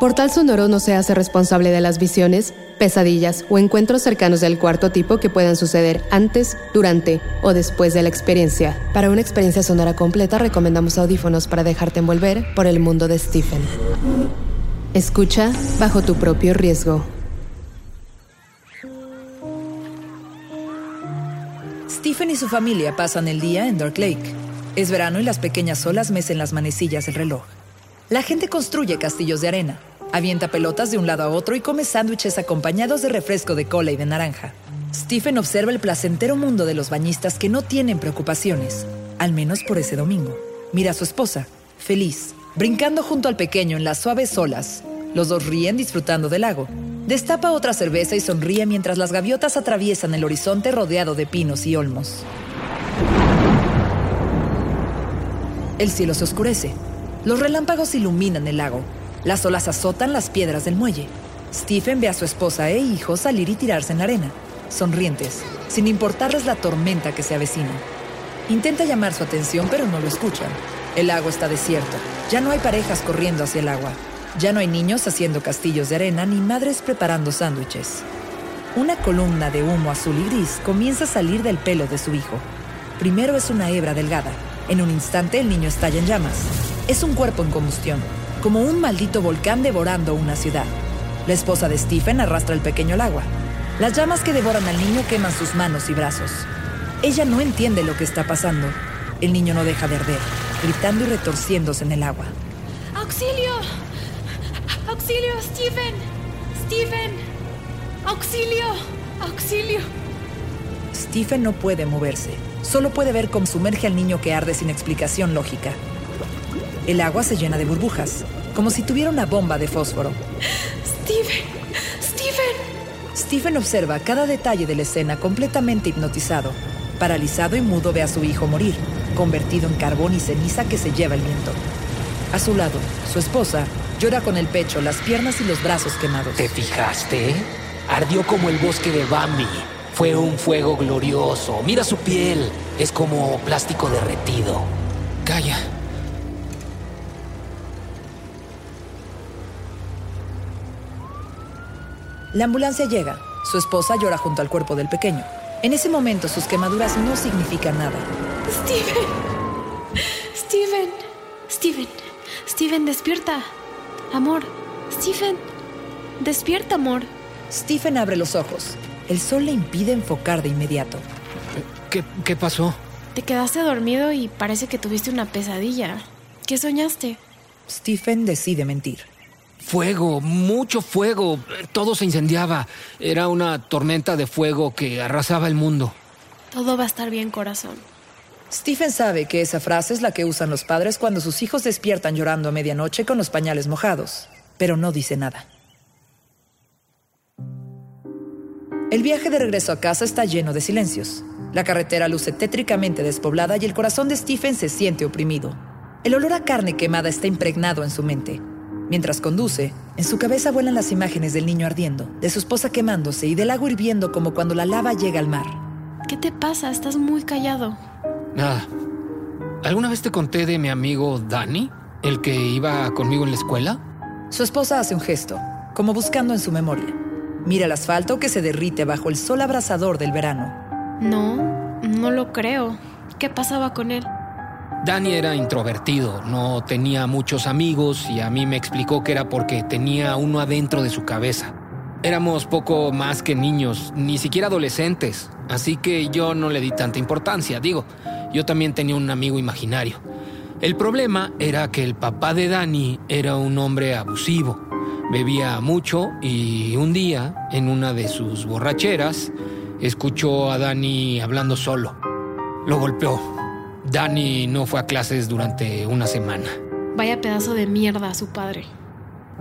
Portal Sonoro no se hace responsable de las visiones, pesadillas o encuentros cercanos del cuarto tipo que puedan suceder antes, durante o después de la experiencia. Para una experiencia sonora completa recomendamos audífonos para dejarte envolver por el mundo de Stephen. Escucha bajo tu propio riesgo. Stephen y su familia pasan el día en Dark Lake. Es verano y las pequeñas olas mecen las manecillas del reloj. La gente construye castillos de arena, avienta pelotas de un lado a otro y come sándwiches acompañados de refresco de cola y de naranja. Stephen observa el placentero mundo de los bañistas que no tienen preocupaciones, al menos por ese domingo. Mira a su esposa, feliz, brincando junto al pequeño en las suaves olas. Los dos ríen disfrutando del lago. Destapa otra cerveza y sonríe mientras las gaviotas atraviesan el horizonte rodeado de pinos y olmos. El cielo se oscurece. Los relámpagos iluminan el lago. Las olas azotan las piedras del muelle. Stephen ve a su esposa e hijo salir y tirarse en la arena, sonrientes, sin importarles la tormenta que se avecina. Intenta llamar su atención, pero no lo escuchan. El lago está desierto. Ya no hay parejas corriendo hacia el agua. Ya no hay niños haciendo castillos de arena ni madres preparando sándwiches. Una columna de humo azul y gris comienza a salir del pelo de su hijo. Primero es una hebra delgada. En un instante el niño estalla en llamas. Es un cuerpo en combustión, como un maldito volcán devorando una ciudad. La esposa de Stephen arrastra el pequeño al agua. Las llamas que devoran al niño queman sus manos y brazos. Ella no entiende lo que está pasando. El niño no deja de arder, gritando y retorciéndose en el agua. ¡Auxilio! ¡Auxilio, Stephen! ¡Stephen! ¡Auxilio! ¡Auxilio! Stephen no puede moverse. Solo puede ver cómo sumerge al niño que arde sin explicación lógica. El agua se llena de burbujas, como si tuviera una bomba de fósforo. ¡Stephen! ¡Stephen! Stephen observa cada detalle de la escena completamente hipnotizado. Paralizado y mudo ve a su hijo morir, convertido en carbón y ceniza que se lleva el viento. A su lado, su esposa llora con el pecho, las piernas y los brazos quemados. ¿Te fijaste? Ardió como el bosque de Bambi. Fue un fuego glorioso. Mira su piel. Es como plástico derretido. Calla. La ambulancia llega. Su esposa llora junto al cuerpo del pequeño. En ese momento sus quemaduras no significan nada. ¡Steven! ¡Steven! ¡Steven! ¡Steven, despierta! Amor, Stephen, despierta, amor. Stephen abre los ojos. El sol le impide enfocar de inmediato. ¿Qué, qué pasó? Te quedaste dormido y parece que tuviste una pesadilla. ¿Qué soñaste? Stephen decide mentir. Fuego, mucho fuego. Todo se incendiaba. Era una tormenta de fuego que arrasaba el mundo. Todo va a estar bien, corazón. Stephen sabe que esa frase es la que usan los padres cuando sus hijos despiertan llorando a medianoche con los pañales mojados, pero no dice nada. El viaje de regreso a casa está lleno de silencios. La carretera luce tétricamente despoblada y el corazón de Stephen se siente oprimido. El olor a carne quemada está impregnado en su mente. Mientras conduce, en su cabeza vuelan las imágenes del niño ardiendo, de su esposa quemándose y del lago hirviendo como cuando la lava llega al mar. ¿Qué te pasa? Estás muy callado. Nada. ¿Alguna vez te conté de mi amigo Danny? ¿El que iba conmigo en la escuela? Su esposa hace un gesto, como buscando en su memoria. Mira el asfalto que se derrite bajo el sol abrasador del verano. No, no lo creo. ¿Qué pasaba con él? Danny era introvertido, no tenía muchos amigos y a mí me explicó que era porque tenía uno adentro de su cabeza. Éramos poco más que niños, ni siquiera adolescentes, así que yo no le di tanta importancia, digo, yo también tenía un amigo imaginario. El problema era que el papá de Danny era un hombre abusivo, bebía mucho y un día, en una de sus borracheras, escuchó a Danny hablando solo. Lo golpeó. Danny no fue a clases durante una semana. Vaya pedazo de mierda su padre.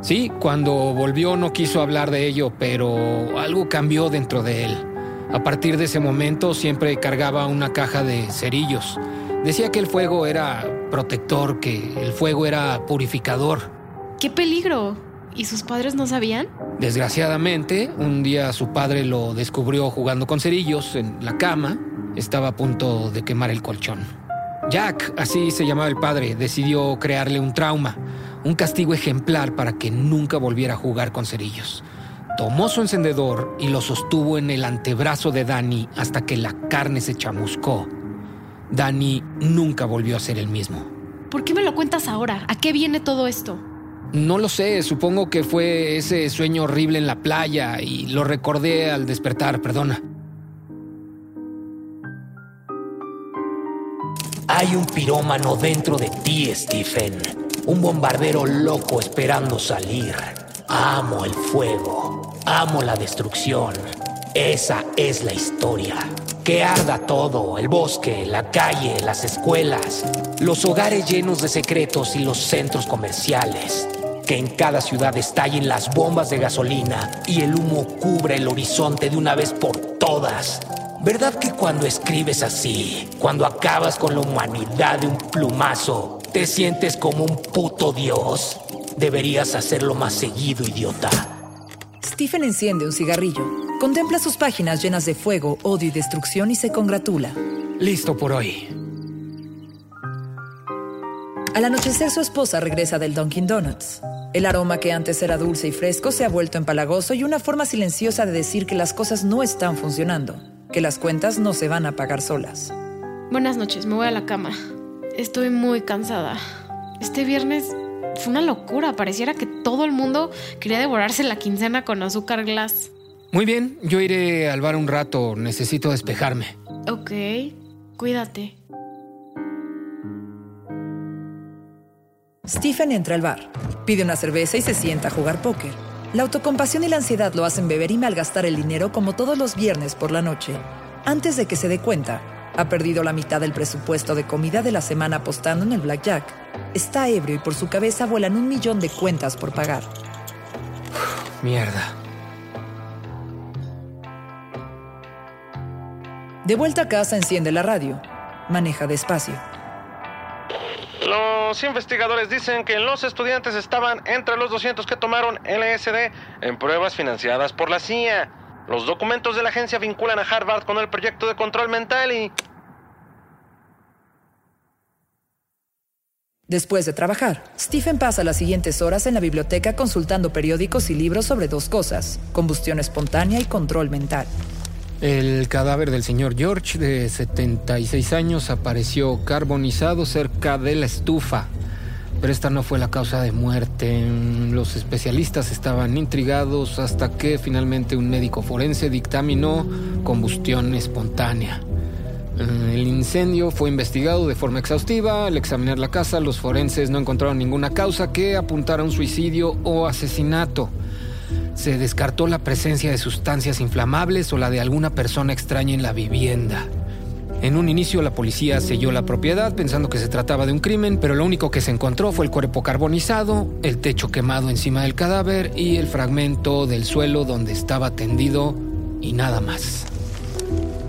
Sí, cuando volvió no quiso hablar de ello, pero algo cambió dentro de él. A partir de ese momento siempre cargaba una caja de cerillos. Decía que el fuego era protector, que el fuego era purificador. ¡Qué peligro! ¿Y sus padres no sabían? Desgraciadamente, un día su padre lo descubrió jugando con cerillos en la cama. Estaba a punto de quemar el colchón. Jack, así se llamaba el padre, decidió crearle un trauma, un castigo ejemplar para que nunca volviera a jugar con cerillos. Tomó su encendedor y lo sostuvo en el antebrazo de Danny hasta que la carne se chamuscó. Danny nunca volvió a ser el mismo. ¿Por qué me lo cuentas ahora? ¿A qué viene todo esto? No lo sé, supongo que fue ese sueño horrible en la playa y lo recordé al despertar, perdona. Hay un pirómano dentro de ti, Stephen. Un bombardero loco esperando salir. Amo el fuego. Amo la destrucción. Esa es la historia. Que arda todo, el bosque, la calle, las escuelas, los hogares llenos de secretos y los centros comerciales. Que en cada ciudad estallen las bombas de gasolina y el humo cubre el horizonte de una vez por todas. ¿Verdad que cuando escribes así, cuando acabas con la humanidad de un plumazo, te sientes como un puto dios? Deberías hacerlo más seguido, idiota. Stephen enciende un cigarrillo, contempla sus páginas llenas de fuego, odio y destrucción y se congratula. Listo por hoy. Al anochecer su esposa regresa del Dunkin' Donuts. El aroma que antes era dulce y fresco se ha vuelto empalagoso y una forma silenciosa de decir que las cosas no están funcionando, que las cuentas no se van a pagar solas. Buenas noches, me voy a la cama. Estoy muy cansada. Este viernes fue una locura. Pareciera que todo el mundo quería devorarse la quincena con azúcar glass. Muy bien, yo iré al bar un rato. Necesito despejarme. Ok, cuídate. Stephen entra al bar, pide una cerveza y se sienta a jugar póker. La autocompasión y la ansiedad lo hacen beber y malgastar el dinero como todos los viernes por la noche. Antes de que se dé cuenta, ha perdido la mitad del presupuesto de comida de la semana apostando en el blackjack. Está ebrio y por su cabeza vuelan un millón de cuentas por pagar. Mierda. De vuelta a casa enciende la radio. Maneja despacio. Los investigadores dicen que los estudiantes estaban entre los 200 que tomaron LSD en pruebas financiadas por la CIA. Los documentos de la agencia vinculan a Harvard con el proyecto de control mental y... Después de trabajar, Stephen pasa las siguientes horas en la biblioteca consultando periódicos y libros sobre dos cosas, combustión espontánea y control mental. El cadáver del señor George, de 76 años, apareció carbonizado cerca de la estufa. Pero esta no fue la causa de muerte. Los especialistas estaban intrigados hasta que finalmente un médico forense dictaminó combustión espontánea. El incendio fue investigado de forma exhaustiva. Al examinar la casa, los forenses no encontraron ninguna causa que apuntara a un suicidio o asesinato. Se descartó la presencia de sustancias inflamables o la de alguna persona extraña en la vivienda. En un inicio la policía selló la propiedad pensando que se trataba de un crimen, pero lo único que se encontró fue el cuerpo carbonizado, el techo quemado encima del cadáver y el fragmento del suelo donde estaba tendido y nada más.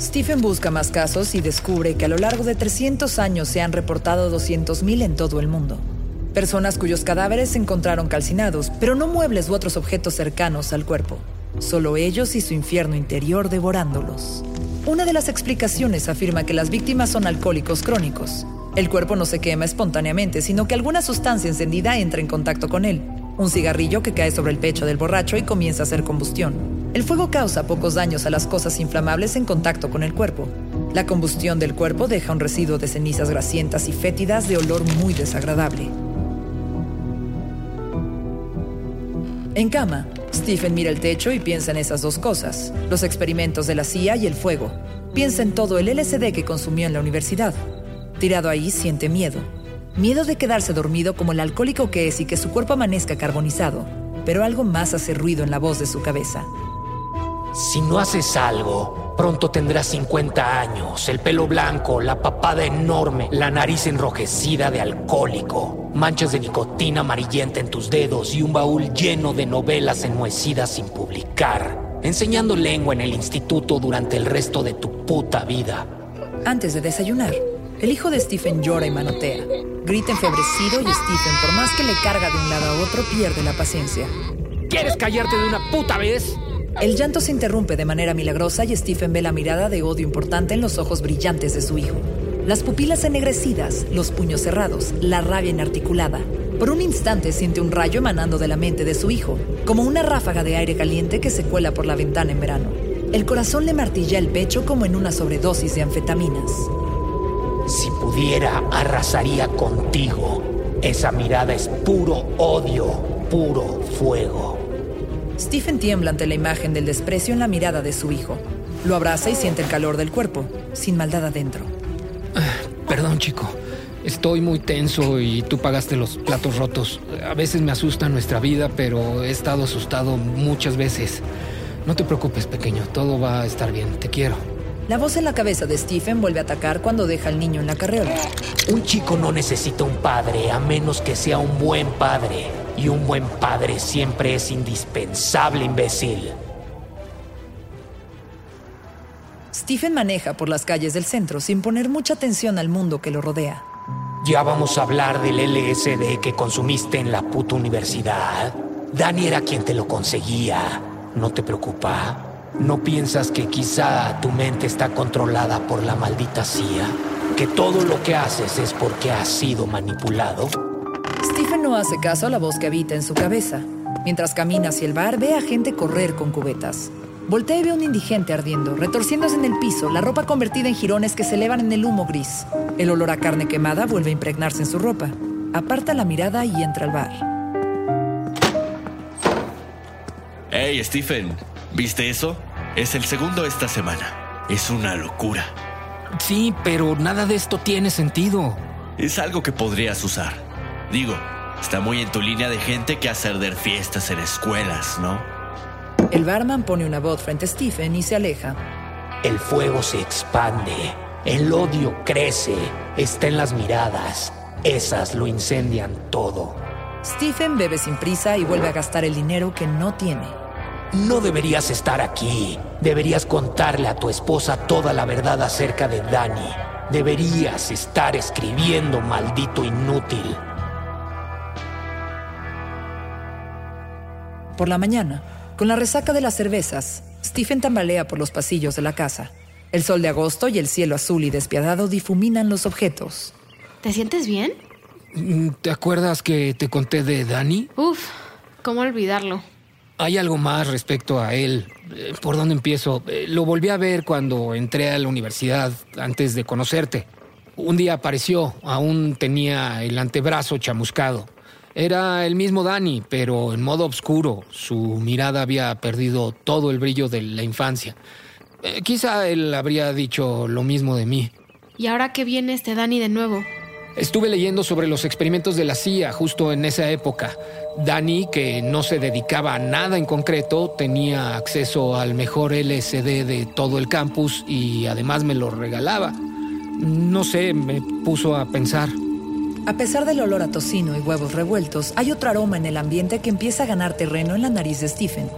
Stephen busca más casos y descubre que a lo largo de 300 años se han reportado 200.000 en todo el mundo. Personas cuyos cadáveres se encontraron calcinados, pero no muebles u otros objetos cercanos al cuerpo. Solo ellos y su infierno interior devorándolos. Una de las explicaciones afirma que las víctimas son alcohólicos crónicos. El cuerpo no se quema espontáneamente, sino que alguna sustancia encendida entra en contacto con él. Un cigarrillo que cae sobre el pecho del borracho y comienza a hacer combustión. El fuego causa pocos daños a las cosas inflamables en contacto con el cuerpo. La combustión del cuerpo deja un residuo de cenizas grasientas y fétidas de olor muy desagradable. En cama, Stephen mira el techo y piensa en esas dos cosas, los experimentos de la CIA y el fuego. Piensa en todo el LSD que consumió en la universidad. Tirado ahí, siente miedo. Miedo de quedarse dormido como el alcohólico que es y que su cuerpo amanezca carbonizado. Pero algo más hace ruido en la voz de su cabeza. Si no haces algo, Pronto tendrás 50 años, el pelo blanco, la papada enorme, la nariz enrojecida de alcohólico, manchas de nicotina amarillenta en tus dedos y un baúl lleno de novelas enmohecidas sin publicar, enseñando lengua en el instituto durante el resto de tu puta vida. Antes de desayunar, el hijo de Stephen llora y manotea. Grita enfebrecido y Stephen, por más que le carga de un lado a otro, pierde la paciencia. ¿Quieres callarte de una puta vez? El llanto se interrumpe de manera milagrosa y Stephen ve la mirada de odio importante en los ojos brillantes de su hijo. Las pupilas ennegrecidas, los puños cerrados, la rabia inarticulada. Por un instante siente un rayo emanando de la mente de su hijo, como una ráfaga de aire caliente que se cuela por la ventana en verano. El corazón le martilla el pecho como en una sobredosis de anfetaminas. Si pudiera, arrasaría contigo. Esa mirada es puro odio, puro fuego. Stephen tiembla ante la imagen del desprecio en la mirada de su hijo. Lo abraza y siente el calor del cuerpo, sin maldad adentro. Perdón, chico. Estoy muy tenso y tú pagaste los platos rotos. A veces me asusta nuestra vida, pero he estado asustado muchas veces. No te preocupes, pequeño. Todo va a estar bien. Te quiero. La voz en la cabeza de Stephen vuelve a atacar cuando deja al niño en la carriola. Un chico no necesita un padre a menos que sea un buen padre. Y un buen padre siempre es indispensable, imbécil. Stephen maneja por las calles del centro sin poner mucha atención al mundo que lo rodea. Ya vamos a hablar del LSD que consumiste en la puta universidad. Dani era quien te lo conseguía. ¿No te preocupa? ¿No piensas que quizá tu mente está controlada por la maldita CIA? ¿Que todo lo que haces es porque has sido manipulado? No hace caso a la voz que habita en su cabeza. Mientras camina hacia el bar, ve a gente correr con cubetas. Voltea y ve a un indigente ardiendo, retorciéndose en el piso, la ropa convertida en jirones que se elevan en el humo gris. El olor a carne quemada vuelve a impregnarse en su ropa. Aparta la mirada y entra al bar. Hey, Stephen, ¿viste eso? Es el segundo esta semana. Es una locura. Sí, pero nada de esto tiene sentido. Es algo que podrías usar. Digo, está muy en tu línea de gente que hace arder fiestas en escuelas, ¿no? El barman pone una voz frente a Stephen y se aleja. El fuego se expande, el odio crece, está en las miradas. Esas lo incendian todo. Stephen bebe sin prisa y vuelve a gastar el dinero que no tiene. No deberías estar aquí. Deberías contarle a tu esposa toda la verdad acerca de Dani. Deberías estar escribiendo, maldito inútil. Por la mañana, con la resaca de las cervezas, Stephen tambalea por los pasillos de la casa. El sol de agosto y el cielo azul y despiadado difuminan los objetos. ¿Te sientes bien? Mm, ¿Te acuerdas que te conté de Dani? Uf, ¿cómo olvidarlo? Hay algo más respecto a él. Eh, ¿Por dónde empiezo? Eh, Lo volví a ver cuando entré a la universidad antes de conocerte. Un día apareció, aún tenía el antebrazo chamuscado. Era el mismo Dani, pero en modo oscuro. Su mirada había perdido todo el brillo de la infancia. Eh, quizá él habría dicho lo mismo de mí. ¿Y ahora que viene este Dani de nuevo? Estuve leyendo sobre los experimentos de la CIA justo en esa época. Dani, que no se dedicaba a nada en concreto, tenía acceso al mejor LSD de todo el campus y además me lo regalaba. No sé, me puso a pensar. A pesar del olor a tocino y huevos revueltos, hay otro aroma en el ambiente que empieza a ganar terreno en la nariz de Stephen.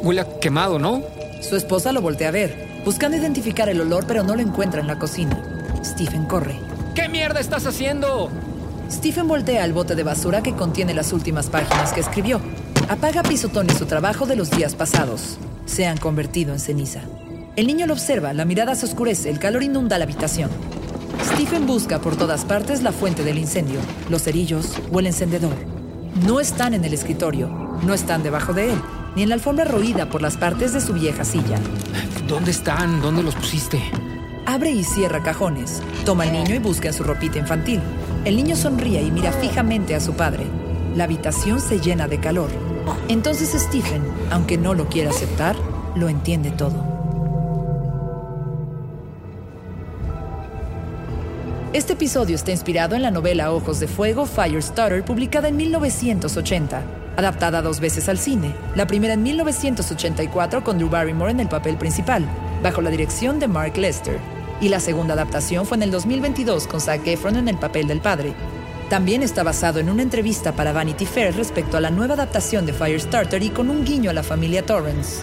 Huele a quemado, ¿no? Su esposa lo voltea a ver, buscando identificar el olor, pero no lo encuentra en la cocina. Stephen corre. ¿Qué mierda estás haciendo? Stephen voltea al bote de basura que contiene las últimas páginas que escribió. Apaga a pisotones su trabajo de los días pasados. Se han convertido en ceniza. El niño lo observa, la mirada se oscurece, el calor inunda la habitación. Stephen busca por todas partes la fuente del incendio, los cerillos o el encendedor. No están en el escritorio, no están debajo de él, ni en la alfombra roída por las partes de su vieja silla. ¿Dónde están? ¿Dónde los pusiste? Abre y cierra cajones. Toma al niño y busca en su ropita infantil. El niño sonríe y mira fijamente a su padre. La habitación se llena de calor. Entonces Stephen, aunque no lo quiera aceptar, lo entiende todo. Este episodio está inspirado en la novela Ojos de Fuego, Firestarter, publicada en 1980. adaptada dos veces al cine, la primera en 1984 con Drew Barrymore en el papel principal, bajo la dirección de Mark Lester, y la segunda adaptación fue en el 2022 con Zac Efron en el papel del padre. También está basado en una entrevista para Vanity Fair respecto a la nueva adaptación de Firestarter y con un guiño a la familia Torrance.